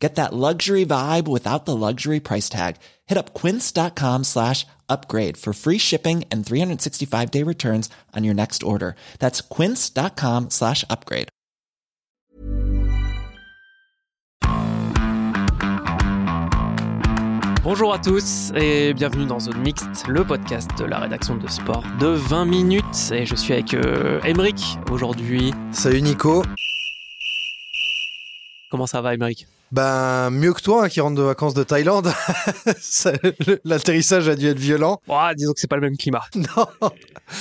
Get that luxury vibe without the luxury price tag. Hit up quince.com slash upgrade for free shipping and 365 day returns on your next order. That's quince.com slash upgrade. Bonjour à tous et bienvenue dans Zone Mixte, le podcast de la rédaction de sport de 20 minutes. Et je suis avec euh, Emeric aujourd'hui. Salut Nico. Comment ça va, Emeric Ben, mieux que toi, hein, qui rentre de vacances de Thaïlande. L'atterrissage a dû être violent. Ouah, Disons que c'est pas le même climat, Non.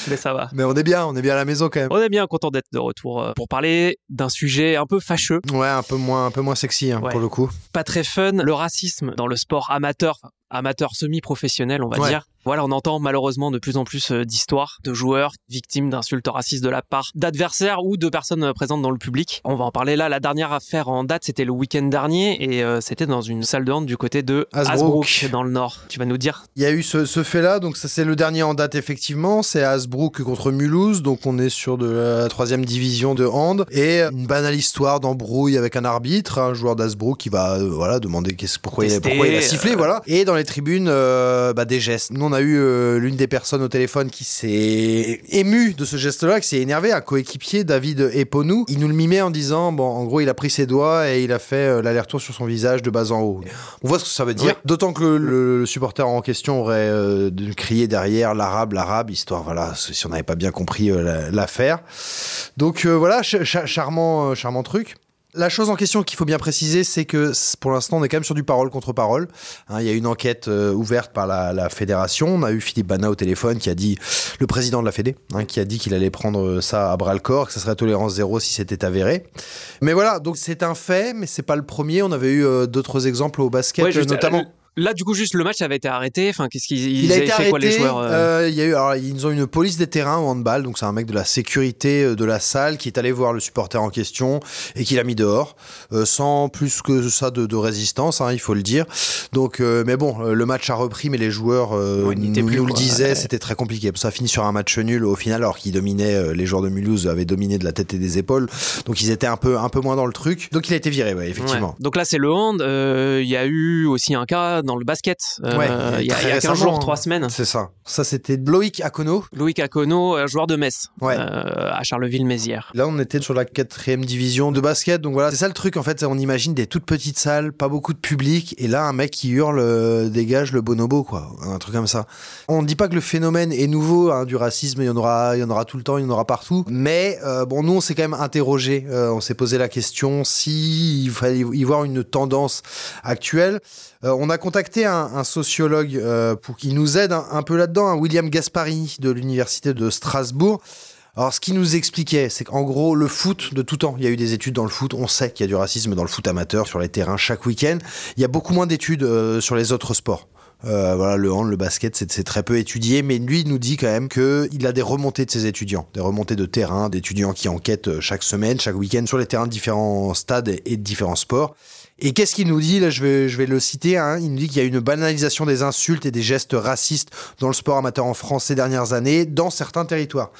mais ça va. Mais on est bien, on est bien à la maison quand même. On est bien content d'être de retour euh, pour parler d'un sujet un peu fâcheux, Ouais, un peu moins, un peu moins sexy hein, Ouais. pour le coup. pas très fun, le racisme dans le sport amateur, amateur semi-professionnel, on va Ouais. dire. Voilà, on entend malheureusement de plus en plus euh, d'histoires de joueurs victimes d'insultes racistes de la part d'adversaires ou de personnes euh, présentes dans le public. On va en parler là. La dernière affaire en date, c'était le week-end dernier et euh, c'était dans une salle de hand du côté de Hasbrook. Hasbrook, dans le nord. Tu vas nous dire Il y a eu ce, ce fait-là, donc ça c'est le dernier en date effectivement, c'est Hasbrook contre Mulhouse, donc on est sur de la troisième division de hand, et une banale histoire d'embrouille avec un arbitre, un joueur d'Hasbrook qui va euh, voilà demander qu'est-ce- pourquoi, il a, pourquoi il a sifflé, euh, voilà, et dans les tribunes bah, des gestes. Nous on a eu euh, l'une des personnes au téléphone qui s'est émue de ce geste-là, qui s'est énervé, un coéquipier David Eponou, il nous le mimait en disant bon en gros il a pris ses doigts et il a fait euh, l'aller-retour sur son visage de bas en haut. On voit ce que ça veut dire. Oui. D'autant que le, supporter en question aurait euh, crier derrière l'arabe, l'arabe, histoire, voilà, si on n'avait pas bien compris euh, la- l'affaire. Donc voilà, ch- ch- charmant, charmant truc. La chose en question qu'il faut bien préciser, c'est que pour l'instant, on est quand même sur du parole contre parole. Hein, Il y a une enquête euh, ouverte par la, la fédération. On a eu Philippe Bana au téléphone qui a dit, le président de la Fédé, hein, qui a dit qu'il allait prendre euh, ça à bras le corps, que ça serait tolérance zéro si c'était avéré. Mais voilà, donc c'est un fait, mais c'est pas le premier. On avait eu euh, d'autres exemples au basket, Ouais, notamment. euh, Là, du coup, juste le match avait été arrêté. Enfin, qu'est-ce qu'ils ils Il a été fait quoi les arrêté. joueurs euh euh, il y a eu, alors, ils ont une police des terrains au handball, donc c'est un mec de la sécurité euh, de la salle qui est allé voir le supporter en question et qui l'a mis dehors, euh, sans plus que ça de, de résistance, hein, il faut le dire. Donc, euh, mais bon, le match a repris, mais les joueurs euh, Ouais, nous, plus, nous le disaient, Ouais. c'était très compliqué. Ça a fini sur un match nul au final, alors qu'ils dominaient, euh, les joueurs de Mulhouse avaient dominé de la tête et des épaules, donc ils étaient un peu, un peu moins dans le truc. Donc il a été viré, ouais, effectivement. Ouais. Donc là, c'est le hand. Euh, Il y a eu aussi un cas dans le basket. Euh, Ouais, il y a, y a 15 récemment, jours, hein. 3 semaines. C'est ça. Ça, c'était Loïc Akono. Louis Cacono, euh, joueur de Metz, Ouais. euh, à Charleville-Mézières. Là, on était sur la quatrième division de basket, donc voilà, c'est ça le truc en fait. On imagine des toutes petites salles, pas beaucoup de public, et là, un mec qui hurle, dégage le bonobo, quoi, un truc comme ça. On ne dit pas que le phénomène est nouveau, hein, du racisme, il y en aura, il y en aura tout le temps, il y en aura partout. Mais euh, bon, nous, on s'est quand même interrogé, on s'est posé la question si il fallait y voir une tendance actuelle. On a contacté un, sociologue euh, pour qu'il nous aide un, peu là-dedans, un William Gaspari de l'université de Strasbourg. Alors, ce qu'il nous expliquait, c'est qu'en gros, le foot, de tout temps, il y a eu des études dans le foot. On sait qu'il y a du racisme dans le foot amateur, sur les terrains, chaque week-end. Il y a beaucoup moins d'études euh, sur les autres sports. Euh, voilà, le hand, le basket, c'est très peu étudié, mais lui, nous dit quand même qu'il a des remontées de ses étudiants, des remontées de terrain, d'étudiants qui enquêtent chaque semaine, chaque week-end sur les terrains de différents stades et de différents sports. Et qu'est-ce qu'il nous dit Là, je vais, je vais le citer. Hein. Il nous dit qu'il y a une banalisation des insultes et des gestes racistes dans le sport amateur en France ces dernières années, dans certains territoires.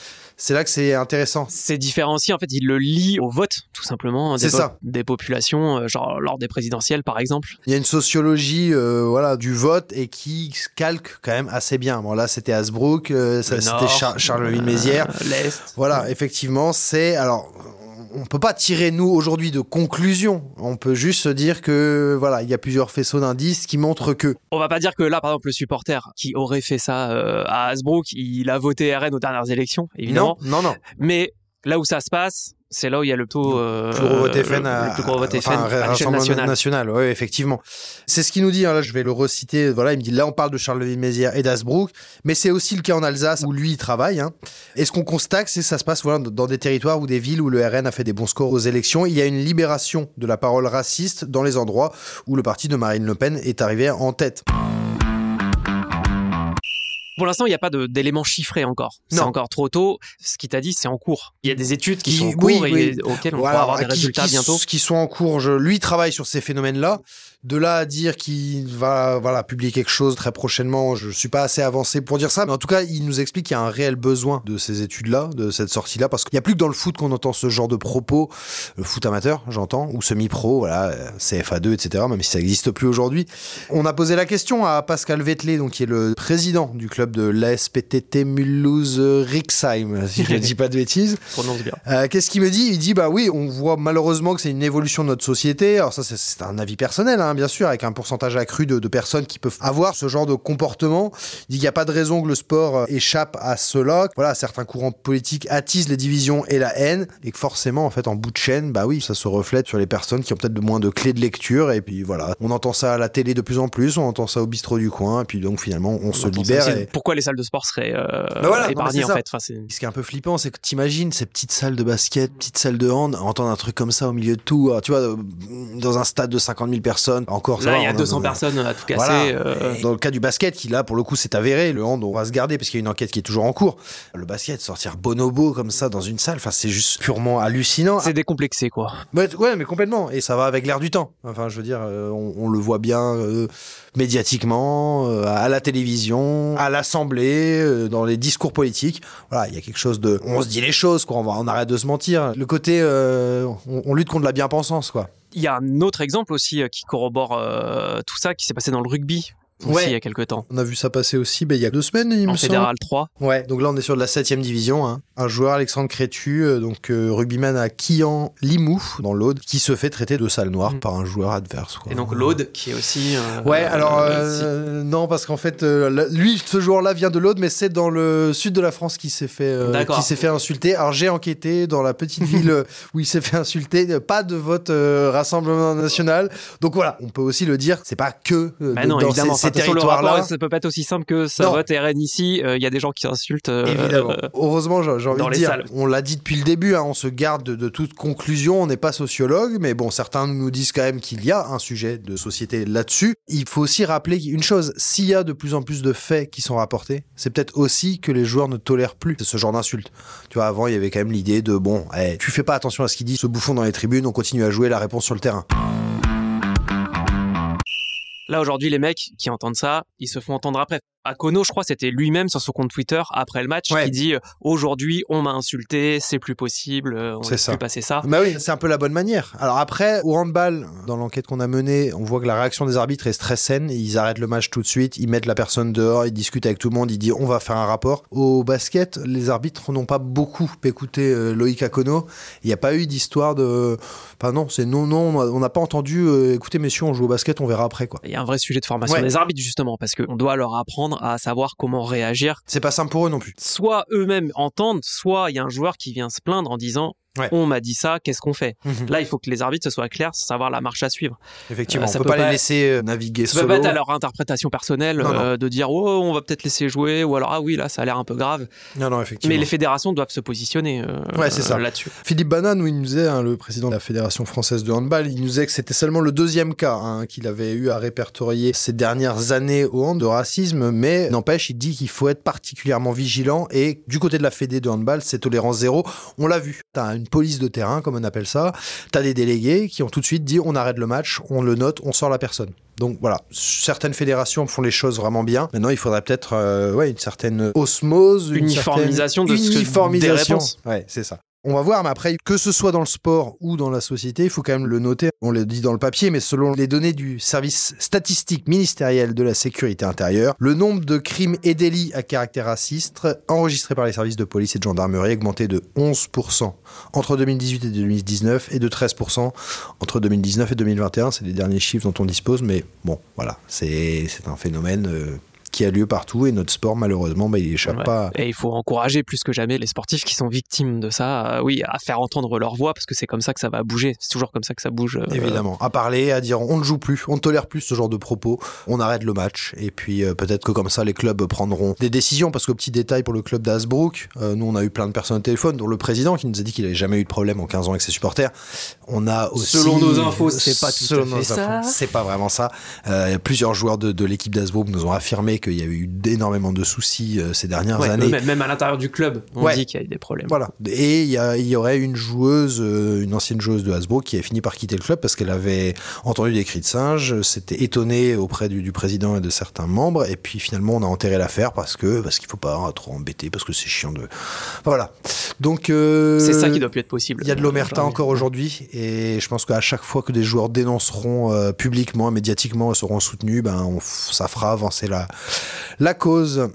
C'est là que c'est intéressant. C'est différencié, en fait, il le lie au vote, tout simplement, des, C'est ça. des populations, euh, genre lors des présidentielles, par exemple. Il y a une sociologie euh, voilà, du vote et qui se calque quand même assez bien. Bon, là, c'était Hasbrook, euh, c'était Char- Charleville-Mézières. euh, L'Est. Voilà, effectivement, c'est. Alors, on peut pas tirer, nous, aujourd'hui, de conclusion. On peut juste se dire que, voilà, il y a plusieurs faisceaux d'indices qui montrent que. On va pas dire que là, par exemple, le supporter qui aurait fait ça euh, à Hasbrook, il a voté RN aux dernières élections, évidemment. Non, non, non. Mais là où ça se passe, c'est là où il y a le taux. euh, plus gros vote FN à, plus gros vote FN à l'échelle nationale. national. Ouais, effectivement. C'est ce qu'il nous dit. hein, là, je vais le reciter. Voilà, il me dit là, on parle de Charleville-Mézières et d'Asbrook, mais c'est aussi le cas en Alsace où lui il travaille. hein. Et ce qu'on constate, c'est que ça se passe voilà dans des territoires ou des villes où le RN a fait des bons scores aux élections. Il y a une libération de la parole raciste dans les endroits où le parti de Marine Le Pen est arrivé en tête. Pour l'instant, il n'y a pas d'éléments chiffrés encore. C'est encore trop tôt. Ce qu'il t'a dit, c'est en cours. Il y a des études qui, sont en cours et auxquelles on va avoir des résultats bientôt. Qui sont en cours. Je, lui travaille sur ces phénomènes-là. De là à dire qu'il va voilà publier quelque chose très prochainement, je suis pas assez avancé pour dire ça, mais en tout cas, il nous explique qu'il y a un réel besoin de ces études-là, de cette sortie-là, parce qu'il n'y a plus que dans le foot qu'on entend ce genre de propos, le foot amateur, j'entends, ou semi-pro, voilà, CFA2, etc., même si ça n'existe plus aujourd'hui. On a posé la question à Pascal Vettelé, donc qui est le président du club de l'ASPTT Mulhouse-Rixheim, si je ne dis pas de bêtises. Prononce bien. Euh, Qu'est-ce qu'il me dit? Il dit, bah oui, on voit malheureusement que c'est une évolution de notre société. Alors ça, c'est un avis personnel, hein, bien sûr, avec un pourcentage accru de, de, personnes qui peuvent avoir ce genre de comportement. Il dit qu'il n'y a pas de raison que le sport euh, échappe à cela. Voilà, certains courants politiques attisent les divisions et la haine, et que forcément, en fait, en bout de chaîne, bah oui, ça se reflète sur les personnes qui ont peut-être moins de clés de lecture. Et puis voilà, on entend ça à la télé de plus en plus, on entend ça au bistrot du coin, et puis donc finalement, on, se libère. Et... Pourquoi les salles de sport seraient euh, bah voilà, épargnées en fait enfin, Ce qui est un peu flippant, c'est que t'imagines ces petites salles de basket, petites salles de hand, entendre un truc comme ça au milieu de tout, tu vois, dans un stade de 50 000 personnes, encore Là, il y a 200 personnes à tout casser. Euh... Dans le cas du basket, qui là, pour le coup, c'est avéré, le hand, on va se garder parce qu'il y a une enquête qui est toujours en cours. Le basket, sortir bonobo comme ça dans une salle, enfin, c'est juste purement hallucinant. C'est décomplexé, quoi. Mais, ouais, mais complètement. Et ça va avec l'air du temps. Enfin, je veux dire, euh, on, on, le voit bien euh, médiatiquement, euh, à la télévision, à l'Assemblée, euh, dans les discours politiques. Voilà, il y a quelque chose de. On se dit les choses, quoi. On, arrête de se mentir. Le côté, euh, on, lutte contre la bien-pensance, quoi. Il y a un autre exemple aussi qui corrobore euh, tout ça, qui s'est passé dans le rugby aussi Ouais. il y a quelques temps. On a vu ça passer aussi ben, il y a deux semaines, il En me semble. fédéral 3. Ouais, donc là on est sur de la 7 division. Hein. Un joueur, Alexandre Crétu, euh, donc euh, rugbyman à Quillan, Limoux, dans l'Aude, qui se fait traiter de sale noire Mm. par un joueur adverse. quoi. Et donc l'Aude, qui est aussi. euh, Ouais, alors euh, non, parce qu'en fait, euh, lui, ce joueur-là vient de l'Aude, mais c'est dans le sud de la France qui s'est fait, euh, qui s'est fait insulter. Alors j'ai enquêté dans la petite ville où il s'est fait insulter, pas de vote euh, Rassemblement National. Donc voilà, on peut aussi le dire, c'est pas que euh, Bah de- non, dans évidemment. ces, ces territoires-là. ça peut pas être aussi simple que ça Non. vote RN ici. euh, Il y a des gens qui insultent. euh, Évidemment. euh, Heureusement, j'ai envie de dire, salles. on l'a dit depuis le début, hein, on se garde de, de toute conclusion, on n'est pas sociologue, mais bon, certains nous disent quand même qu'il y a un sujet de société là-dessus. Il faut aussi rappeler une chose, s'il y a de plus en plus de faits qui sont rapportés, c'est peut-être aussi que les joueurs ne tolèrent plus ce genre d'insultes. Tu vois, avant, il y avait quand même l'idée de, bon, eh, tu fais pas attention à ce qu'il dit, ce bouffon dans les tribunes, on continue à jouer la réponse sur le terrain. Là, aujourd'hui, les mecs qui entendent ça, ils se font entendre après. Akono, je crois, c'était lui-même sur son compte Twitter après le match Ouais. qui dit aujourd'hui, on m'a insulté, c'est plus possible, euh, on ne ça. plus passer ça. Bah oui, c'est un peu la bonne manière. Alors après, au handball, dans l'enquête qu'on a menée, on voit que la réaction des arbitres est très saine. Ils arrêtent le match tout de suite, ils mettent la personne dehors, ils discutent avec tout le monde, ils disent on va faire un rapport. Au basket, les arbitres n'ont pas beaucoup écouté euh, Loïc Akono. Il n'y a pas eu d'histoire de... Enfin non, c'est non, non, on n'a pas entendu, euh, écoutez messieurs, on joue au basket, on verra après quoi. Il y a un vrai sujet de formation Ouais. des arbitres, justement, parce qu'on doit leur apprendre à savoir comment réagir. C'est pas simple pour eux non plus. Soit eux-mêmes entendent, soit il y a un joueur qui vient se plaindre en disant Ouais. on m'a dit ça, qu'est-ce qu'on fait? Là, il faut que les arbitres se soient clairs, savoir la marche à suivre. Effectivement, Euh, ça on peut, peut pas, les laisser euh, naviguer Ça peut solo. pas être à leur interprétation personnelle Non, non. euh, de dire oh on va peut-être laisser jouer ou alors ah oui là ça a l'air un peu grave. Non, non, effectivement. Mais les fédérations doivent se positionner euh, Ouais, c'est ça. là-dessus. Philippe Banane, où il nous disait, hein, le président de la Fédération française de handball, il nous disait que c'était seulement le deuxième cas hein, qu'il avait eu à répertorier ces dernières années au hand de racisme, mais n'empêche, il dit qu'il faut être particulièrement vigilant et du côté de la Fédé de handball, c'est tolérance zéro. On l'a vu. T'as une police de terrain, comme on appelle ça. T'as des délégués qui ont tout de suite dit on arrête le match, on le note, on sort la personne. Donc voilà, certaines fédérations font les choses vraiment bien. Maintenant, il faudrait peut-être euh, ouais, une certaine osmose, une Uniformisation de certaine ce que- des uniformisation. réponses. Ouais, c'est ça. On va voir, mais après, que ce soit dans le sport ou dans la société, il faut quand même le noter. On le dit dans le papier, mais selon les données du service statistique ministériel de la sécurité intérieure, le nombre de crimes et délits à caractère raciste enregistrés par les services de police et de gendarmerie a augmenté de 11% entre 2018 et 2019 et de 13% entre 2019 et 2021. C'est les derniers chiffres dont on dispose, mais bon, voilà, c'est un phénomène euh, qui a lieu partout et notre sport, malheureusement, bah, il échappe Ouais. pas. Et il faut encourager plus que jamais les sportifs qui sont victimes de ça, euh, oui, à faire entendre leur voix parce que c'est comme ça que ça va bouger. C'est toujours comme ça que ça bouge. euh, Évidemment, à parler, à dire on ne joue plus, on ne tolère plus ce genre de propos, on arrête le match et puis euh, peut-être que comme ça les clubs prendront des décisions parce que petit détail pour le club d'Asbrook, euh, nous on a eu plein de personnes au téléphone dont le président qui nous a dit qu'il avait jamais eu de problème en 15 ans avec ses supporters. On a aussi Selon nos infos, c'est pas tout à Selon fait nos ça. infos, C'est pas vraiment ça. Euh, plusieurs joueurs de, de l'équipe d'Asbrook nous ont affirmé qu'il y a eu énormément de soucis euh, ces dernières Ouais, années. même, à l'intérieur du club, on Ouais. dit qu'il y a eu des problèmes. Voilà. Et il y, a- il y aurait une joueuse, euh, une ancienne joueuse de Hasbro qui a fini par quitter le club parce qu'elle avait entendu des cris de singe, s'était étonnée auprès du, du président et de certains membres, et puis finalement on a enterré l'affaire parce que parce qu'il faut pas trop embêter, parce que c'est chiant de. Voilà. Donc euh, C'est ça qui doit plus être possible. Il y a de l'omerta encore aujourd'hui, et je pense qu'à chaque fois que des joueurs dénonceront euh, publiquement, médiatiquement, seront soutenus, ben on ça fera avancer la la cause.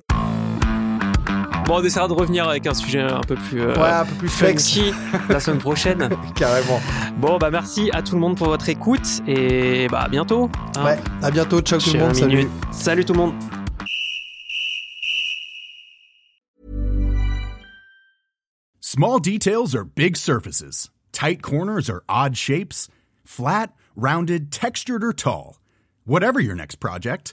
Bon, on essaiera de revenir avec un sujet un peu plus, euh, Ouais, un peu plus flex, funky la semaine prochaine. carrément. Bon, bah merci à tout le monde pour votre écoute et bah à bientôt. hein. Ouais. À bientôt. Ciao tout le monde. Salut. Salut tout le monde. Small details are big surfaces. Tight corners are odd shapes. Flat, rounded, textured, or tall. Whatever your next project,